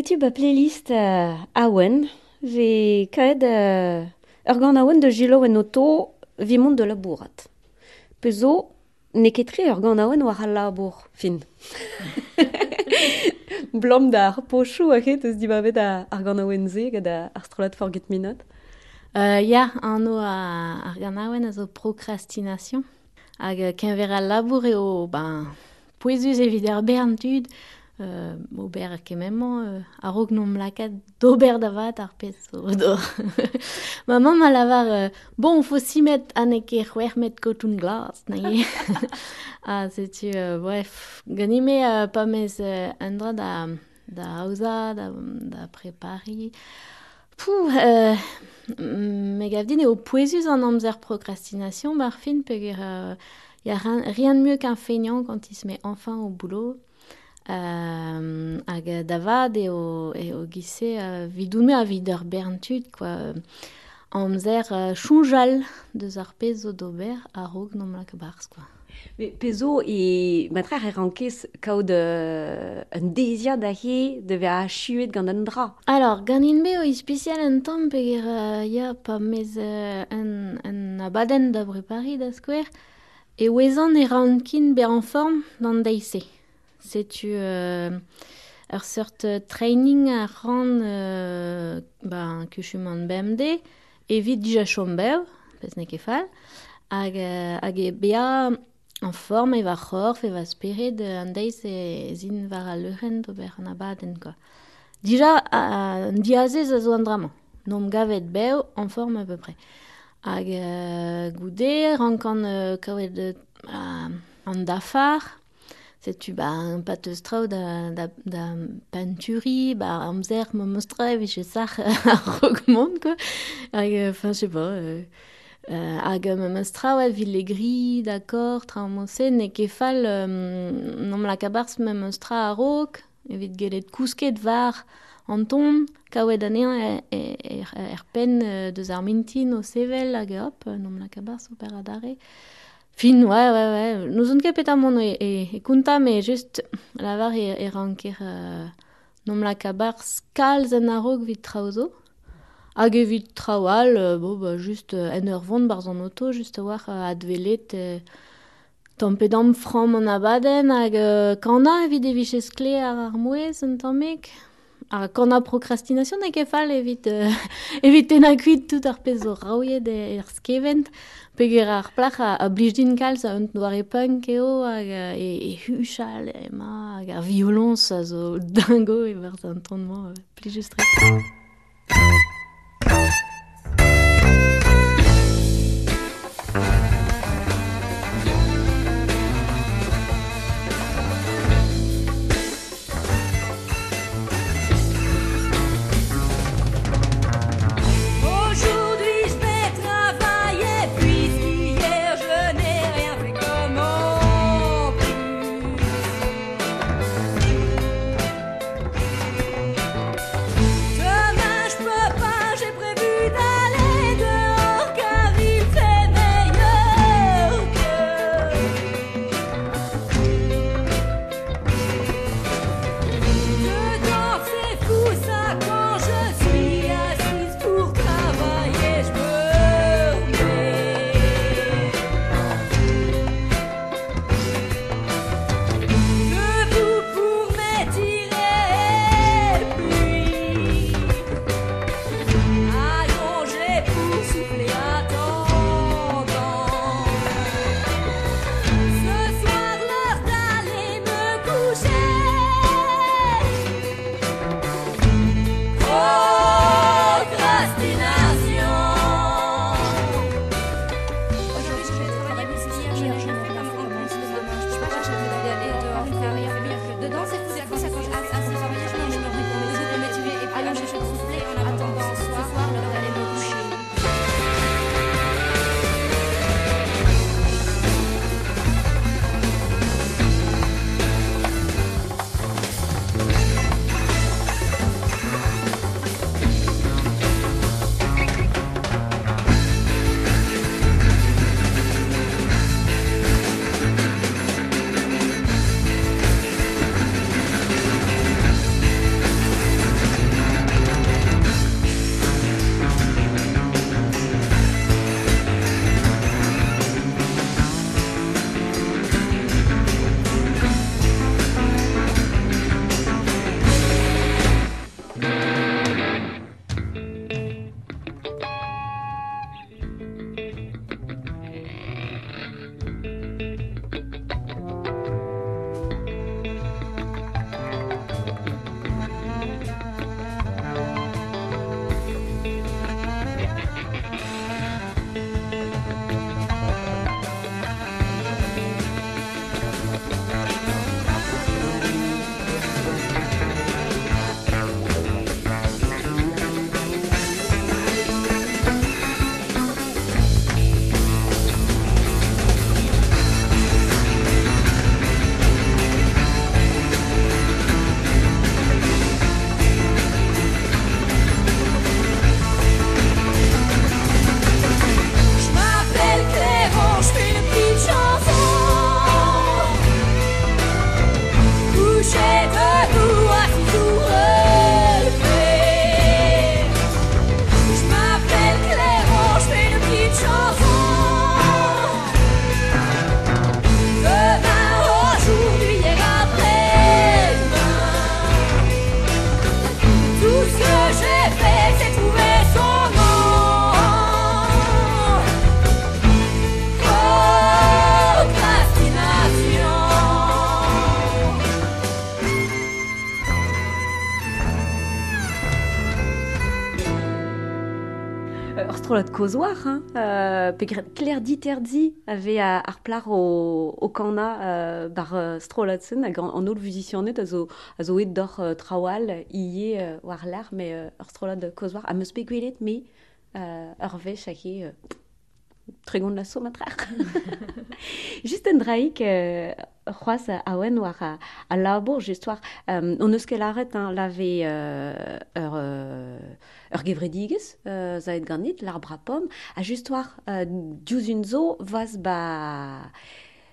Setu ba playlist uh, awen, ve kaed uh, ur gant awen de jiloen oto vimont de labourat. Pezo, ne ketre ur gant awen war al labour, fin. Blom da ar pochou a ket eus dibavet a ar gant awen ze gant ar strolat forget minot. Uh, ya, anno a ar gant awen a zo procrastination. Hag kenver al labour eo, ben, poezus evit ar bern tud, ober kememañ euh, a rog nom lakat d'ober da vat ar pet do. Ma mam a lavar, euh, bon, fo si met anek e c'hwer met kotoun glas, na ye. ah, setu, euh, bref, ganime euh, pa mez euh, andra da, da haouza, da, da prepari. Pouh, euh, me gav din eo poezus an amzer procrastination, bar fin, peger, euh, y a rien, rien de mieux qu'un feignant quand il se met enfin au boulot. Euh, hag davad eo, eo gise uh, vidoume a vid ur berntud, quoi. Amzer uh, choujal deus ar pez zo d'ober a rog nom la kabars, quoi. Me pezo e matrer e rankez kaout uh, un dezia da he de ve a chuet gant an dra. Alors, gant in be o i special en tamm peger uh, ya pa mez uh, un, un abaden da brepari da skwer, e wezan e rankin be en form d'an deise. setu euh, ur sort training a ran euh, ba, kuchum an BMD evit dija chombev, pez ne kefal, hag, hag e bea an form e va c'horf e va an deiz e zin var a leuren d'ober an abaden ko. Dija, an diazez a zo an dramañ. Nom gavet bev an form a peu près. Hag euh, goude, rankan euh, kavet euh, an dafar, setu ba un pateus trao da, da, da penturi, ba amzer ma mostra evit je sach ar rogmont, quoi. Hag, enfin, je sais pas, euh, euh, hag ma mostra ouais, vil le gris, d'accord, tra mose, ne kefal, euh, nom la kabars ma mostra a rog, evit gelet kousket var an ton, kaouet anean er, er, er pen euh, deus ar mintin o sevel hag hop, nom la kabars o per adare. Fin, ouais, ouais, ouais. Nous on ket mon e, e, e kunta, mais just lavar e, e ranker euh, nom la kabar skalz an arog vit traozo. Hag evit trawal, euh, bo, bah, just euh, en ur vont barz an auto, just war euh, advelet euh, tampedam fram an abaden hag euh, kana evit e vichez kle ar ar mouez an tamek. a kant a prokrastination e kefal evit, euh, evit tena kuit tout ar pez o raouied e, er skevent, peger ar plach a, a blijdin kalz a unt doare punk eo hag e, e huchal e ma hag ar violons a zo dingo e verzantonnement euh, plijustre. Strolat kozwar, hein, euh, clair diterdi avait à arplar au, au kana euh, euh, strolatsen hag an, an ol vuzisionet a zo, a zo d'or euh, trawal ie euh, war l'ar, mais euh, strolat kozwar a meus pegwelet, mais euh, vech a euh, tregon la so matrar. Just un draik euh, c'hoaz a oen war a, a labour um, on eus ket arret hein, lave euh, ur, euh, ur gevredigez euh, zaet ganit l'arbre a pomme a just war euh, diouz un zo vaz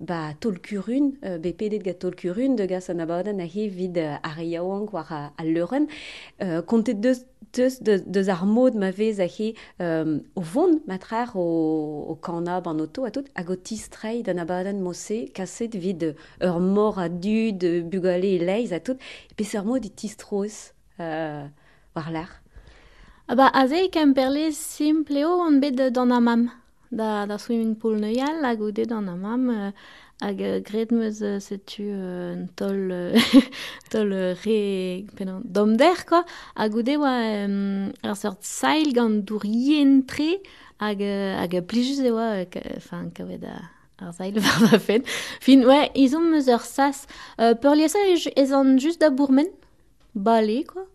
ba tolkurun, euh, be pedet ga tolkurun de gas an abaden a he vid euh, ar yaouank war a, a leuren. Euh, kontet deus, deus, deus, deus ar mod ma vez ahe um, o vont matrar o, o kanab an oto a tout hag o tistrei d'an abadenn mose kaset vid ur mor a dud bugale e leiz a tout pez ur mod e tistroz euh, war lar Aba aze kem perle simpleo an bet d'an amam. Da, da swimming pool neuial hag o ded an amam euh, hag euh, gret meus euh, setu euh, un tol, tol re, penan, dom der, quoi, a goude oa euh, ar sort sail gant dour yentre hag, hag plijus e oa, enfin, kavet a ar sail var da fen. Fin, ouais, izom meus ur sas. Euh, Peurliesa ez an just da bourmen, bale, quoi.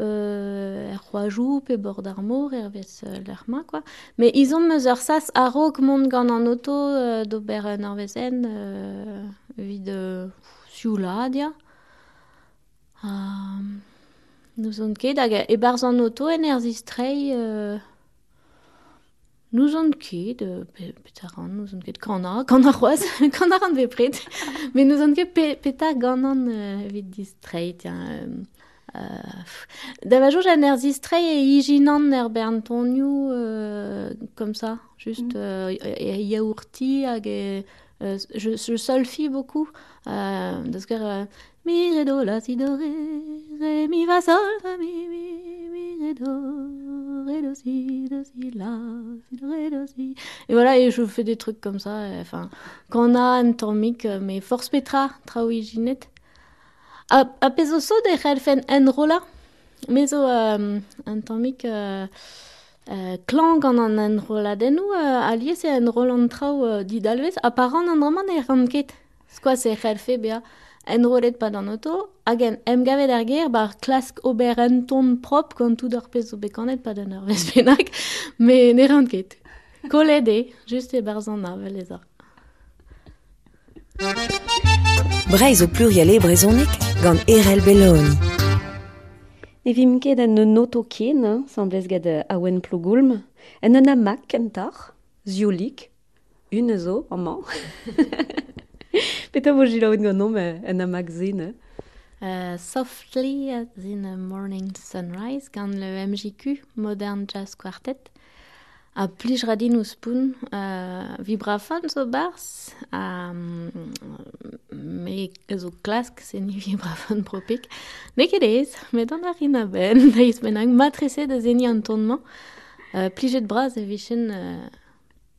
Euh, er c'hoajou pe bord ar mor er vez euh, l'er ma, quoi. Me izom meus ur sas a rog mont gant an auto euh, d'ober euh, vid euh, sioula, dia. Uh, nous on ket hag e barz auto en euh, nous on ket euh, pe, nous on ket kana, kana c'hoaz, kana. Me nous on ket pe, euh, tiens. Euh, Euh, da va joj an er zistre e ijinan er bern tonioù euh, comme ça, juste mm. euh, yaourti hag e, je, je solfie beaucoup parce que mi re do la si do re re mi va sol fa mi mi mi re do re do si do si la si do re do si et voilà et je fais des trucs comme ça enfin quand on a un tormic mais force petra tra A, a pez o so de c'herfen en rola Me zo um, an tammik uh, uh, klang an an en rola den uh, a liez en rola an trao uh, dit alvez a paran an raman e ran ket. Skoa se c'herfe bea en rolet pa dan oto hagen em gavet ar ger bar klask ober en ton prop gant tout d'ar pez o bekanet pa dan ar vez benak me ne ran ket. Kolede, just e barzan avel ez ar. Breiz o pluriel e brezonek gant Erel Belloni. Ne vim ket an un noto kien, semblez gad awen plogoulm, an an amak kentar, ziolik, une zo, amman. Peta vo jilaout gant nom an amak zin. Uh, softly as in a morning sunrise gant le MJQ, Modern Jazz Quartet, a plij radin ouz poun uh, vibrafon zo bars a um, me zo klask se ni vibrafon propik ne ket ez met an ar rin a ben da iz benag matrese da zeni an tonnement uh, plijet braz e vichen uh,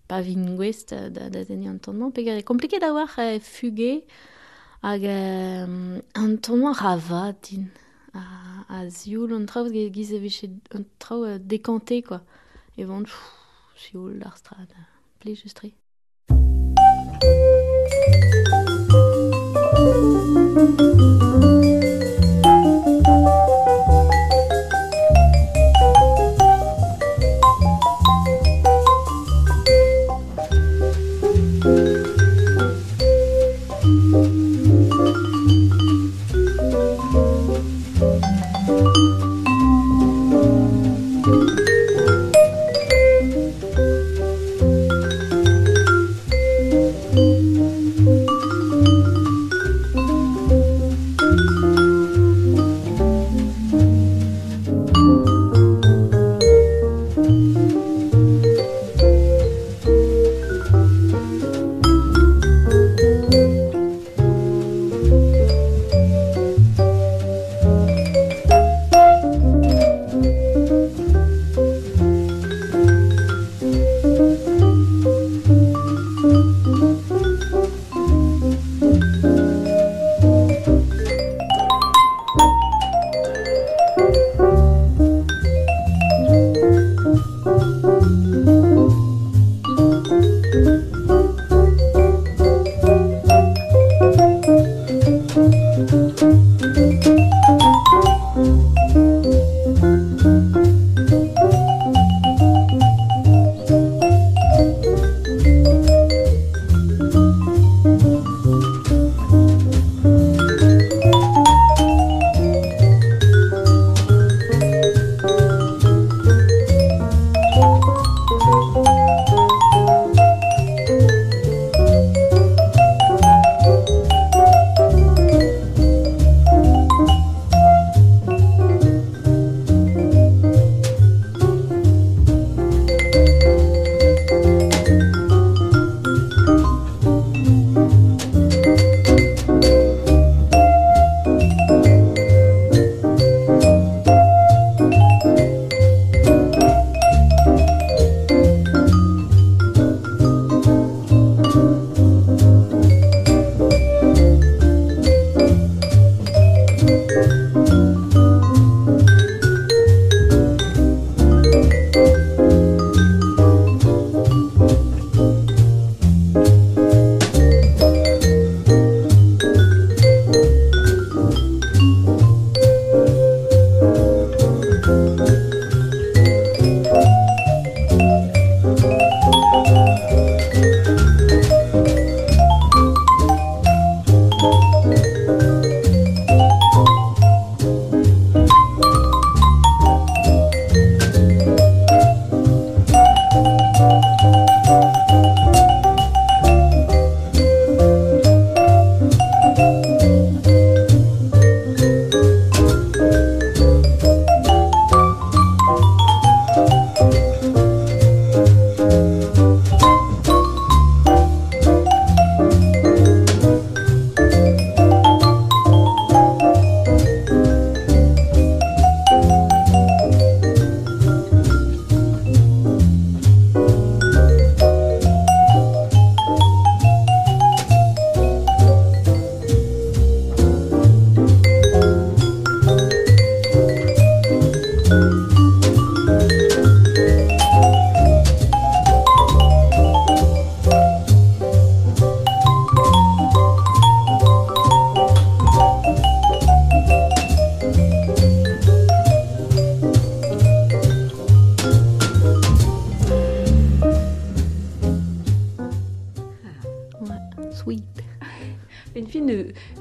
pa vin gwest da, da zeni an tonnement pegar e kompliket da war uh, fuge hag um, an tonnement rava din. A, a zioul an traoù giz e vichen an traoù dekante quoi. Et vendre Sjoel Larstrade. Bli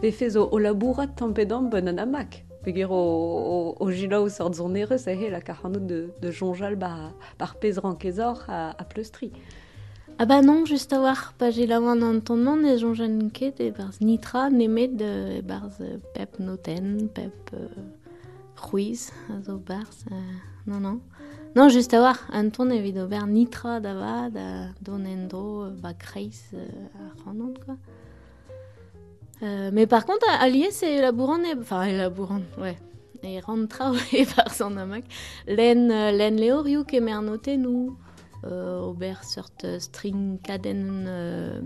ve fez o, o labourat tampedam ben an amak. Peogwir o, o, o gilaou sort la karanout de, de jonjal bar, bar pez rankezor a, pleustri. Ah bah non, juste à voir, pas j'ai la main dans ton nom, et j'en jeune ket, et bars nitra, nemet de, bars euh, pep noten, pep euh, ruiz, a zo bars, euh, non, non. Non, juste à voir, un ton evit ober nitra dava, da don endro, euh, ba kreis, euh, randon, quoi. Euh, mais par contre, à Allier, c'est labourant, et, enfin, labourant, ouais. Et rentra, et par son amak, len, euh, len leoriou kemer noté, nous, euh, ober sort string caden euh,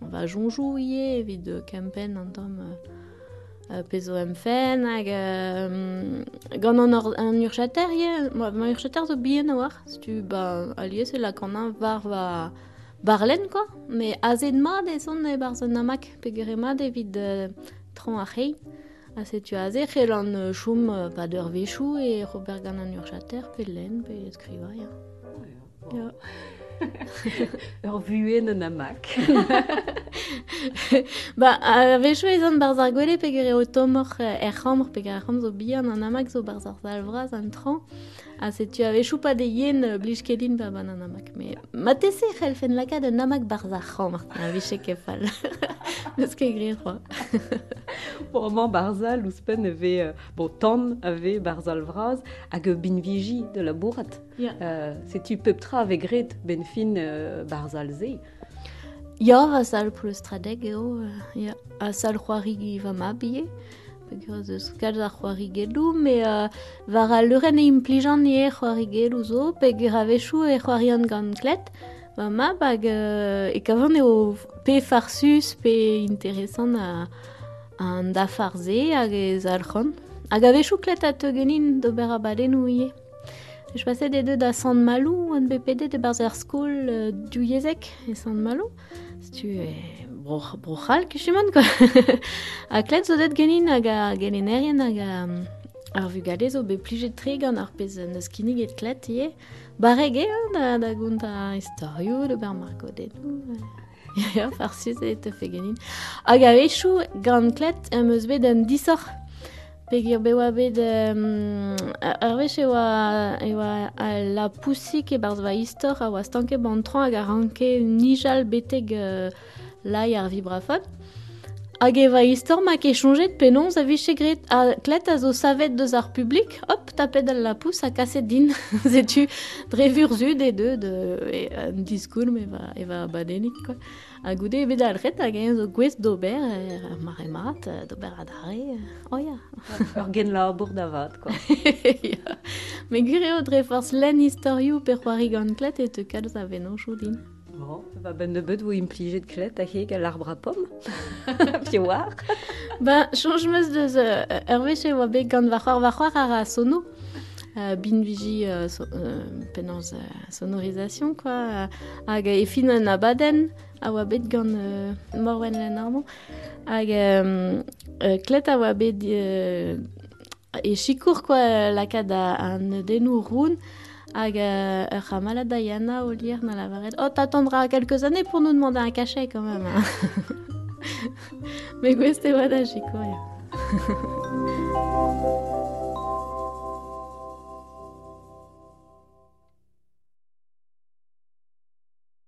va jonjou ie evit kempen an tom euh, pezo em fen hag euh, gant an, or, an urchater ie ma, urchater zo bien a war tu ba alie c'est la kan an var va barlen ko, me azet mat ez on e barzon amak pegere mat evit uh, tron ar c'hei. A setu a ze c'hel an choum uh, pa d'ur vechou e Robert gant an ur chater pe len pe eskriva ya. Oh, yeah. Ur vuen an amak. Ba, a vechou ezan barzar gwele pegere o tomor er c'hamr pegere c'hamr zo bihan an amak zo barzar zalvraz an tran. A vechou pa de yen euh, blij ban an amak. Me, ma tese c'hell fen lakad an amak barzar c'hamr. A veche kefal. Neus ket grir c'hoa. Pourman barzal ouspen ave, euh, bon, tan ave barzal vraz hag eo bin viji de la bourrat. Ya. Euh, Setu peptra ave gret ben fin euh, barzal. Ya, a sal pou le stradeg eo. euh, Ya, a sal c'hoari va ma bie. Pegere eus kalz ar c'hoari gelou, me uh, var a leuren e implijan ie c'hoari gelou zo, pegere a vechou e c'hoari an gant va ma bag uh, e kavan eo pe farsus, pe interesant a, a da farze hag e. Hag a a teugenin d'ober a badennou ie. Je passais des deux da San Malou, un BPD de Barzer School euh, du Yezek et San Malou. Si tu es broch, brochal, que je quoi. a klet zo det genin hag a gelenerien hag a... Ar vugale zo be plijet tregan ar pez neus kinig et klet ie. Barrege, da, da gont a historio, de ber marco denou. Ya, farsius e te fe genin. Hag a vechou, gant klet, em eus bet an disor. Pegir be oa bet um, ar vech e oa, e oa a la poussik e barz va istor a oa stanke bantran hag a ranke nijal beteg uh, lai ar vibrafon. Hag e va istor ma ke chonjet penons a viche gret a klet a zo savet deus ar publik, hop, tapet al la pousse a kaset din. Zetu drevur zud e deud de, un diskour me va, e va badenik, quoi. A goude e bet al ret hag e zo gwez d'ober er maremat, euh, d'ober a dare, euh, oh ya. Ur gen labour d'avad, quoi. ja. Me gure o dre force len historiou per c'hoari gant klet e te kalz a veno choudin. Bon, ben de bet vo implijet klet a heg al arbre a pom. Pi war. Ba, chanj meus deus uh, ur veche oa bet gant va c'hoar va ar a sono. Uh, bin viji uh, so, uh, penans uh, sonorisation, quoi. Hag e fin an abaden, a oa bet gant uh, morwen len armo. Hag um, uh, klet a oa bet e chikour, quoi, lakad a, an denou roun. Hag euh, ur ramala Diana au lire na la varette. Oh, t'attendras quelques années pour nous demander un cachet quand même. Hein. Mais queste oa da ya.